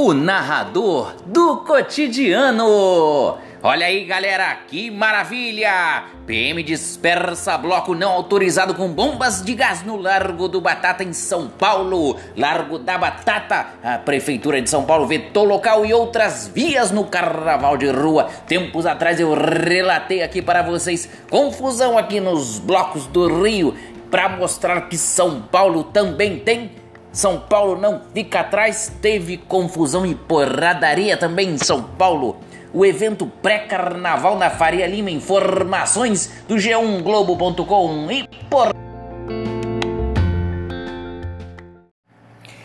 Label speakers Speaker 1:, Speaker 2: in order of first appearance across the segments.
Speaker 1: o narrador do cotidiano. Olha aí, galera, que maravilha! PM dispersa bloco não autorizado com bombas de gás no Largo do Batata, em São Paulo. Largo da Batata. A Prefeitura de São Paulo vetou local e outras vias no carnaval de rua. Tempos atrás eu relatei aqui para vocês confusão aqui nos blocos do Rio para mostrar que São Paulo também tem são Paulo não fica atrás, teve confusão e porradaria também em São Paulo. O evento pré-carnaval na Faria Lima, informações do G1Globo.com e por.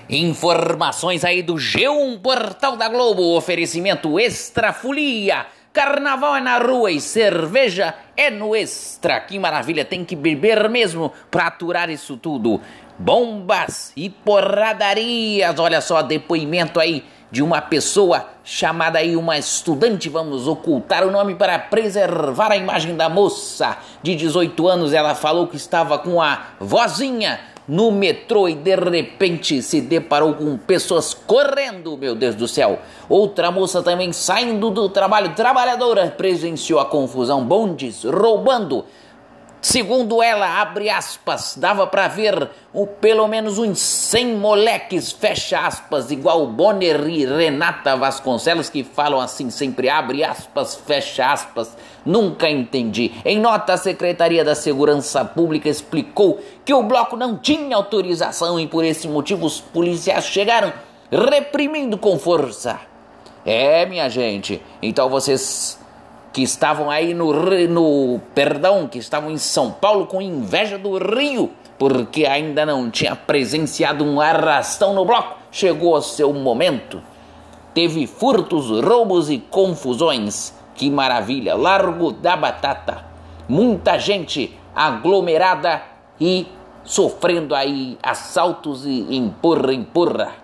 Speaker 1: Informações aí do G1 Portal da Globo, oferecimento Extra Folia. Carnaval é na rua e cerveja é no extra. Que maravilha, tem que beber mesmo para aturar isso tudo bombas e porradarias. Olha só, depoimento aí de uma pessoa chamada aí uma estudante, vamos ocultar o nome para preservar a imagem da moça de 18 anos. Ela falou que estava com a vozinha no metrô e de repente se deparou com pessoas correndo, meu Deus do céu. Outra moça também saindo do trabalho, trabalhadora, presenciou a confusão, bondes roubando Segundo ela, abre aspas, dava para ver o, pelo menos uns 100 moleques, fecha aspas, igual Bonner e Renata Vasconcelos, que falam assim sempre, abre aspas, fecha aspas. Nunca entendi. Em nota, a Secretaria da Segurança Pública explicou que o bloco não tinha autorização e por esse motivo os policiais chegaram reprimindo com força. É, minha gente, então vocês que estavam aí no, no perdão, que estavam em São Paulo com inveja do Rio, porque ainda não tinha presenciado um arrastão no bloco. Chegou o seu momento. Teve furtos, roubos e confusões. Que maravilha! Largo da Batata. Muita gente aglomerada e sofrendo aí assaltos e empurra, empurra.